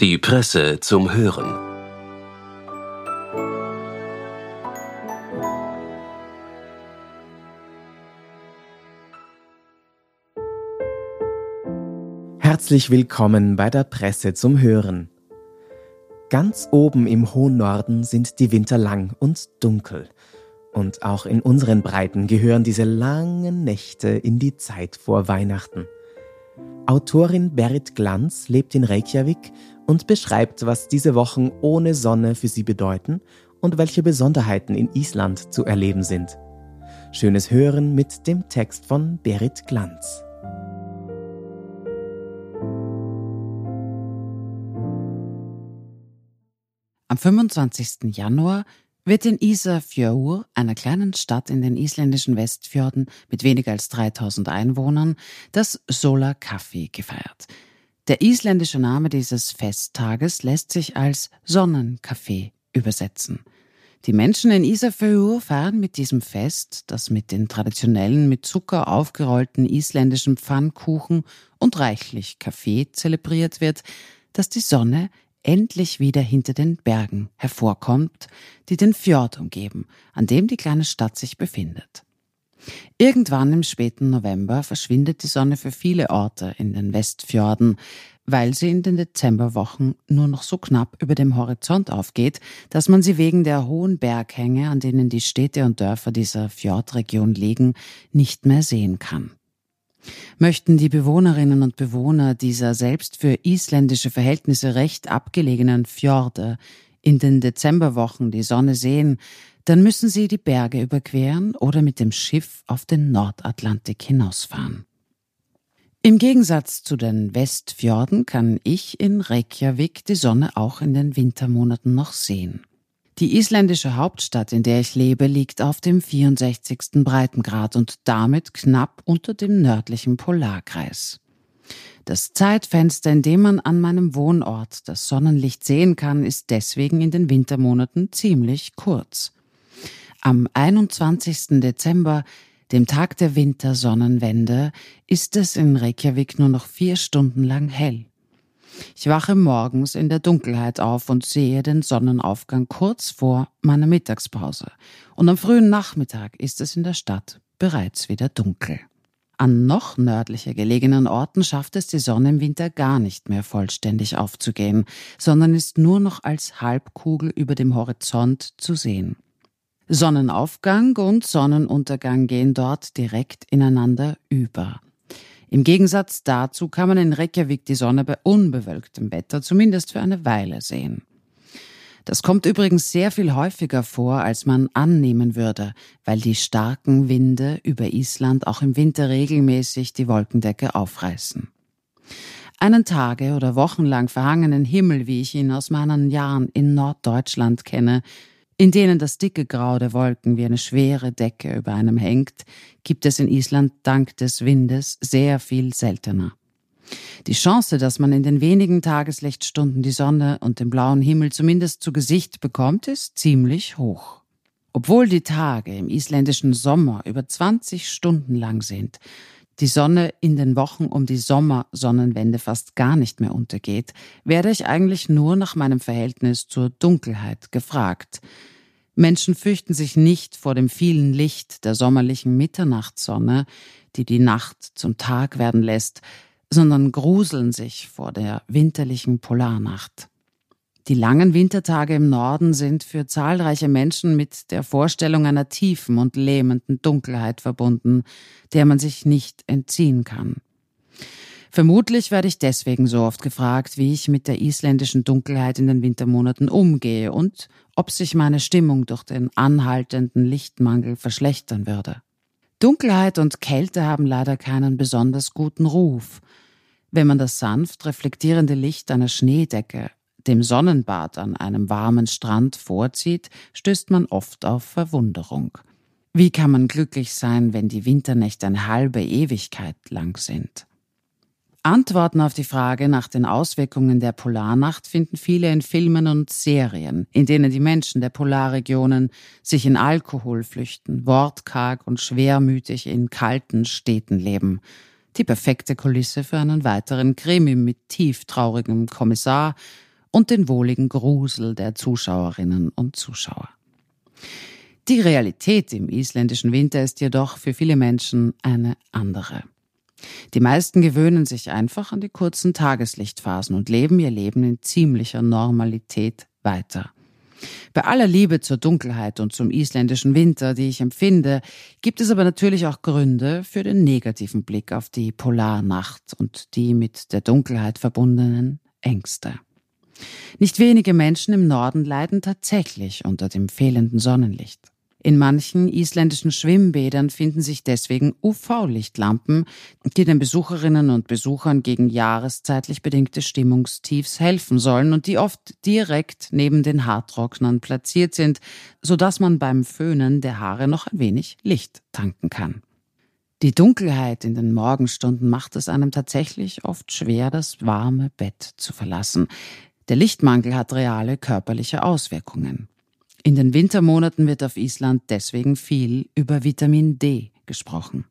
Die Presse zum Hören. Herzlich willkommen bei der Presse zum Hören. Ganz oben im hohen Norden sind die Winter lang und dunkel. Und auch in unseren Breiten gehören diese langen Nächte in die Zeit vor Weihnachten. Autorin Berit Glanz lebt in Reykjavik und beschreibt, was diese Wochen ohne Sonne für sie bedeuten und welche Besonderheiten in Island zu erleben sind. Schönes Hören mit dem Text von Berit Glanz. Am 25. Januar wird in Isafjörður, einer kleinen Stadt in den isländischen Westfjorden mit weniger als 3000 Einwohnern, das Solar Kaffi gefeiert. Der isländische Name dieses Festtages lässt sich als Sonnenkaffee übersetzen. Die Menschen in Isafjörður feiern mit diesem Fest, das mit den traditionellen mit Zucker aufgerollten isländischen Pfannkuchen und reichlich Kaffee zelebriert wird, dass die Sonne endlich wieder hinter den Bergen hervorkommt, die den Fjord umgeben, an dem die kleine Stadt sich befindet. Irgendwann im späten November verschwindet die Sonne für viele Orte in den Westfjorden, weil sie in den Dezemberwochen nur noch so knapp über dem Horizont aufgeht, dass man sie wegen der hohen Berghänge, an denen die Städte und Dörfer dieser Fjordregion liegen, nicht mehr sehen kann. Möchten die Bewohnerinnen und Bewohner dieser selbst für isländische Verhältnisse recht abgelegenen Fjorde in den Dezemberwochen die Sonne sehen, dann müssen sie die Berge überqueren oder mit dem Schiff auf den Nordatlantik hinausfahren. Im Gegensatz zu den Westfjorden kann ich in Reykjavik die Sonne auch in den Wintermonaten noch sehen. Die isländische Hauptstadt, in der ich lebe, liegt auf dem 64. Breitengrad und damit knapp unter dem nördlichen Polarkreis. Das Zeitfenster, in dem man an meinem Wohnort das Sonnenlicht sehen kann, ist deswegen in den Wintermonaten ziemlich kurz. Am 21. Dezember, dem Tag der Wintersonnenwende, ist es in Reykjavik nur noch vier Stunden lang hell. Ich wache morgens in der Dunkelheit auf und sehe den Sonnenaufgang kurz vor meiner Mittagspause. Und am frühen Nachmittag ist es in der Stadt bereits wieder dunkel. An noch nördlicher gelegenen Orten schafft es die Sonne im Winter gar nicht mehr vollständig aufzugehen, sondern ist nur noch als Halbkugel über dem Horizont zu sehen. Sonnenaufgang und Sonnenuntergang gehen dort direkt ineinander über. Im Gegensatz dazu kann man in Reykjavik die Sonne bei unbewölktem Wetter zumindest für eine Weile sehen. Das kommt übrigens sehr viel häufiger vor, als man annehmen würde, weil die starken Winde über Island auch im Winter regelmäßig die Wolkendecke aufreißen. Einen Tage- oder wochenlang verhangenen Himmel, wie ich ihn aus meinen Jahren in Norddeutschland kenne, in denen das dicke Grau der Wolken wie eine schwere Decke über einem hängt, gibt es in Island dank des Windes sehr viel seltener. Die Chance, dass man in den wenigen Tageslichtstunden die Sonne und den blauen Himmel zumindest zu Gesicht bekommt, ist ziemlich hoch. Obwohl die Tage im isländischen Sommer über 20 Stunden lang sind, die Sonne in den Wochen um die Sommersonnenwende fast gar nicht mehr untergeht, werde ich eigentlich nur nach meinem Verhältnis zur Dunkelheit gefragt. Menschen fürchten sich nicht vor dem vielen Licht der sommerlichen Mitternachtssonne, die die Nacht zum Tag werden lässt, sondern gruseln sich vor der winterlichen Polarnacht. Die langen Wintertage im Norden sind für zahlreiche Menschen mit der Vorstellung einer tiefen und lähmenden Dunkelheit verbunden, der man sich nicht entziehen kann. Vermutlich werde ich deswegen so oft gefragt, wie ich mit der isländischen Dunkelheit in den Wintermonaten umgehe und ob sich meine Stimmung durch den anhaltenden Lichtmangel verschlechtern würde. Dunkelheit und Kälte haben leider keinen besonders guten Ruf. Wenn man das sanft reflektierende Licht einer Schneedecke dem Sonnenbad an einem warmen Strand vorzieht, stößt man oft auf Verwunderung. Wie kann man glücklich sein, wenn die Winternächte eine halbe Ewigkeit lang sind? Antworten auf die Frage nach den Auswirkungen der Polarnacht finden viele in Filmen und Serien, in denen die Menschen der Polarregionen sich in Alkohol flüchten, wortkarg und schwermütig in kalten Städten leben. Die perfekte Kulisse für einen weiteren Krimi mit tieftraurigem Kommissar und den wohligen Grusel der Zuschauerinnen und Zuschauer. Die Realität im isländischen Winter ist jedoch für viele Menschen eine andere. Die meisten gewöhnen sich einfach an die kurzen Tageslichtphasen und leben ihr Leben in ziemlicher Normalität weiter. Bei aller Liebe zur Dunkelheit und zum isländischen Winter, die ich empfinde, gibt es aber natürlich auch Gründe für den negativen Blick auf die Polarnacht und die mit der Dunkelheit verbundenen Ängste. Nicht wenige Menschen im Norden leiden tatsächlich unter dem fehlenden Sonnenlicht. In manchen isländischen Schwimmbädern finden sich deswegen UV-Lichtlampen, die den Besucherinnen und Besuchern gegen jahreszeitlich bedingte Stimmungstiefs helfen sollen und die oft direkt neben den Haartrocknern platziert sind, sodass man beim Föhnen der Haare noch ein wenig Licht tanken kann. Die Dunkelheit in den Morgenstunden macht es einem tatsächlich oft schwer, das warme Bett zu verlassen. Der Lichtmangel hat reale körperliche Auswirkungen. In den Wintermonaten wird auf Island deswegen viel über Vitamin D gesprochen.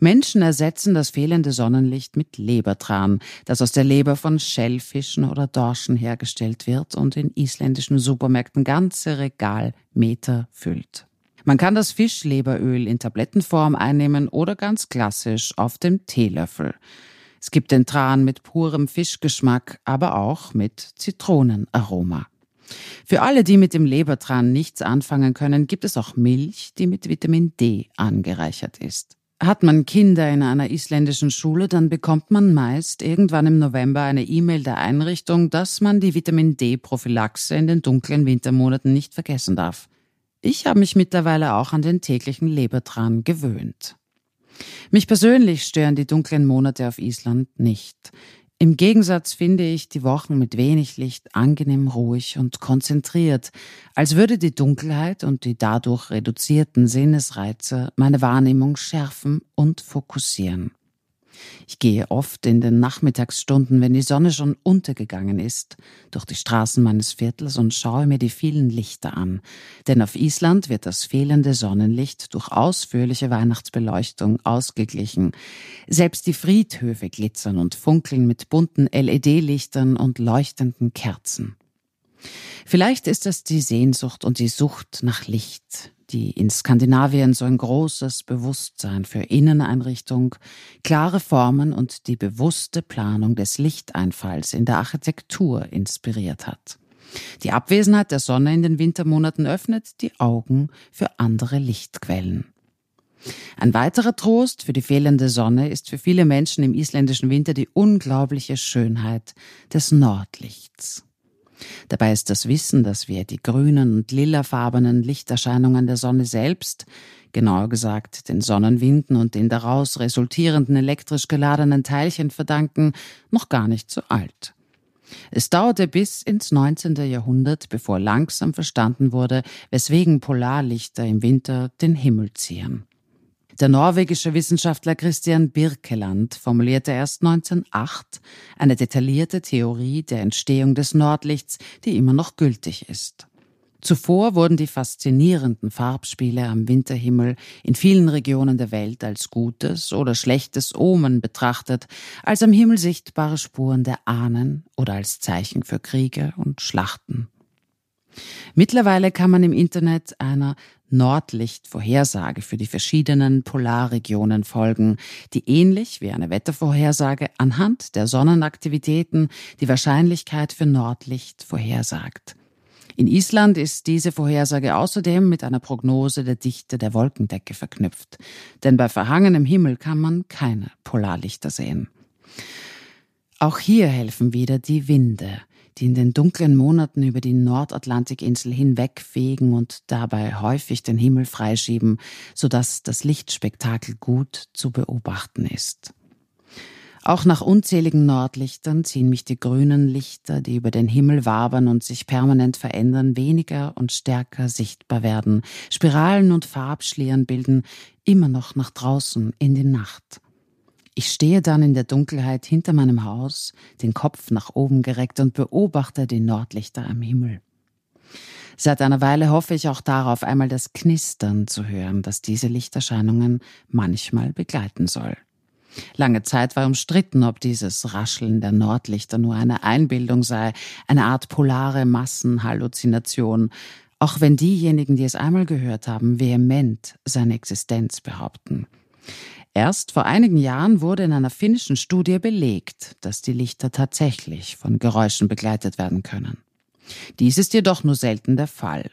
Menschen ersetzen das fehlende Sonnenlicht mit Lebertran, das aus der Leber von Schellfischen oder Dorschen hergestellt wird und in isländischen Supermärkten ganze Regalmeter füllt. Man kann das Fischleberöl in Tablettenform einnehmen oder ganz klassisch auf dem Teelöffel. Es gibt den Tran mit purem Fischgeschmack, aber auch mit Zitronenaroma. Für alle, die mit dem Lebertran nichts anfangen können, gibt es auch Milch, die mit Vitamin D angereichert ist. Hat man Kinder in einer isländischen Schule, dann bekommt man meist irgendwann im November eine E-Mail der Einrichtung, dass man die Vitamin D-Prophylaxe in den dunklen Wintermonaten nicht vergessen darf. Ich habe mich mittlerweile auch an den täglichen Lebertran gewöhnt. Mich persönlich stören die dunklen Monate auf Island nicht. Im Gegensatz finde ich die Wochen mit wenig Licht angenehm ruhig und konzentriert, als würde die Dunkelheit und die dadurch reduzierten Sinnesreize meine Wahrnehmung schärfen und fokussieren. Ich gehe oft in den Nachmittagsstunden, wenn die Sonne schon untergegangen ist, durch die Straßen meines Viertels und schaue mir die vielen Lichter an. Denn auf Island wird das fehlende Sonnenlicht durch ausführliche Weihnachtsbeleuchtung ausgeglichen. Selbst die Friedhöfe glitzern und funkeln mit bunten LED-Lichtern und leuchtenden Kerzen. Vielleicht ist es die Sehnsucht und die Sucht nach Licht, die in Skandinavien so ein großes Bewusstsein für Inneneinrichtung, klare Formen und die bewusste Planung des Lichteinfalls in der Architektur inspiriert hat. Die Abwesenheit der Sonne in den Wintermonaten öffnet die Augen für andere Lichtquellen. Ein weiterer Trost für die fehlende Sonne ist für viele Menschen im isländischen Winter die unglaubliche Schönheit des Nordlichts. Dabei ist das Wissen, dass wir die grünen und lilafarbenen Lichterscheinungen der Sonne selbst, genauer gesagt den Sonnenwinden und den daraus resultierenden elektrisch geladenen Teilchen verdanken, noch gar nicht so alt. Es dauerte bis ins 19. Jahrhundert, bevor langsam verstanden wurde, weswegen Polarlichter im Winter den Himmel ziehen. Der norwegische Wissenschaftler Christian Birkeland formulierte erst 1908 eine detaillierte Theorie der Entstehung des Nordlichts, die immer noch gültig ist. Zuvor wurden die faszinierenden Farbspiele am Winterhimmel in vielen Regionen der Welt als gutes oder schlechtes Omen betrachtet, als am Himmel sichtbare Spuren der Ahnen oder als Zeichen für Kriege und Schlachten. Mittlerweile kann man im Internet einer Nordlichtvorhersage für die verschiedenen Polarregionen folgen, die ähnlich wie eine Wettervorhersage anhand der Sonnenaktivitäten die Wahrscheinlichkeit für Nordlicht vorhersagt. In Island ist diese Vorhersage außerdem mit einer Prognose der Dichte der Wolkendecke verknüpft, denn bei verhangenem Himmel kann man keine Polarlichter sehen. Auch hier helfen wieder die Winde die in den dunklen Monaten über die Nordatlantikinsel hinwegfegen und dabei häufig den Himmel freischieben, sodass das Lichtspektakel gut zu beobachten ist. Auch nach unzähligen Nordlichtern ziehen mich die grünen Lichter, die über den Himmel wabern und sich permanent verändern, weniger und stärker sichtbar werden. Spiralen und Farbschlieren bilden immer noch nach draußen in die Nacht. Ich stehe dann in der Dunkelheit hinter meinem Haus, den Kopf nach oben gereckt und beobachte die Nordlichter am Himmel. Seit einer Weile hoffe ich auch darauf, einmal das Knistern zu hören, das diese Lichterscheinungen manchmal begleiten soll. Lange Zeit war umstritten, ob dieses Rascheln der Nordlichter nur eine Einbildung sei, eine Art polare Massenhalluzination, auch wenn diejenigen, die es einmal gehört haben, vehement seine Existenz behaupten. Erst vor einigen Jahren wurde in einer finnischen Studie belegt, dass die Lichter tatsächlich von Geräuschen begleitet werden können. Dies ist jedoch nur selten der Fall.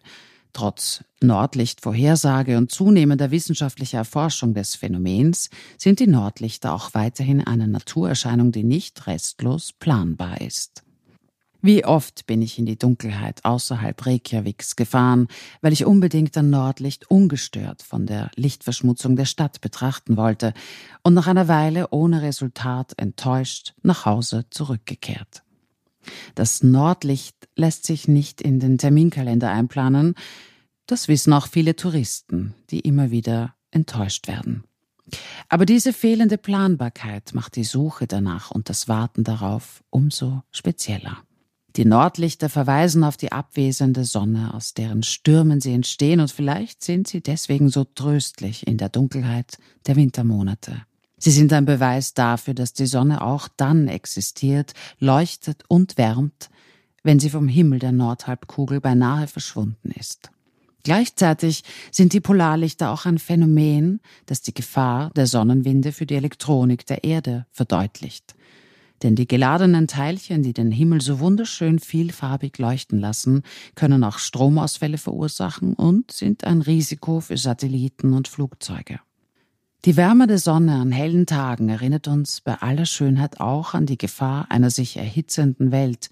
Trotz Nordlichtvorhersage und zunehmender wissenschaftlicher Erforschung des Phänomens sind die Nordlichter auch weiterhin eine Naturerscheinung, die nicht restlos planbar ist. Wie oft bin ich in die Dunkelheit außerhalb Reykjaviks gefahren, weil ich unbedingt ein Nordlicht ungestört von der Lichtverschmutzung der Stadt betrachten wollte und nach einer Weile ohne Resultat enttäuscht nach Hause zurückgekehrt. Das Nordlicht lässt sich nicht in den Terminkalender einplanen, das wissen auch viele Touristen, die immer wieder enttäuscht werden. Aber diese fehlende Planbarkeit macht die Suche danach und das Warten darauf umso spezieller. Die Nordlichter verweisen auf die abwesende Sonne, aus deren Stürmen sie entstehen, und vielleicht sind sie deswegen so tröstlich in der Dunkelheit der Wintermonate. Sie sind ein Beweis dafür, dass die Sonne auch dann existiert, leuchtet und wärmt, wenn sie vom Himmel der Nordhalbkugel beinahe verschwunden ist. Gleichzeitig sind die Polarlichter auch ein Phänomen, das die Gefahr der Sonnenwinde für die Elektronik der Erde verdeutlicht. Denn die geladenen Teilchen, die den Himmel so wunderschön vielfarbig leuchten lassen, können auch Stromausfälle verursachen und sind ein Risiko für Satelliten und Flugzeuge. Die Wärme der Sonne an hellen Tagen erinnert uns bei aller Schönheit auch an die Gefahr einer sich erhitzenden Welt.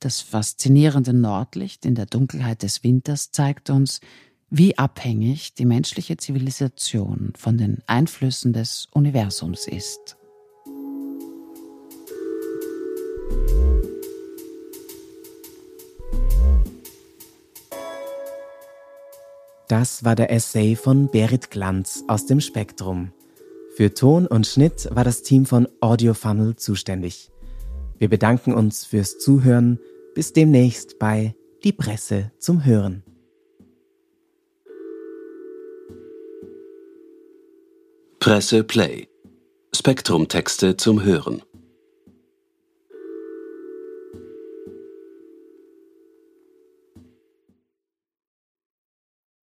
Das faszinierende Nordlicht in der Dunkelheit des Winters zeigt uns, wie abhängig die menschliche Zivilisation von den Einflüssen des Universums ist. Das war der Essay von Berit Glanz aus dem Spektrum. Für Ton und Schnitt war das Team von Audio Funnel zuständig. Wir bedanken uns fürs Zuhören. Bis demnächst bei Die Presse zum Hören. Presse Play. Spektrum Texte zum Hören.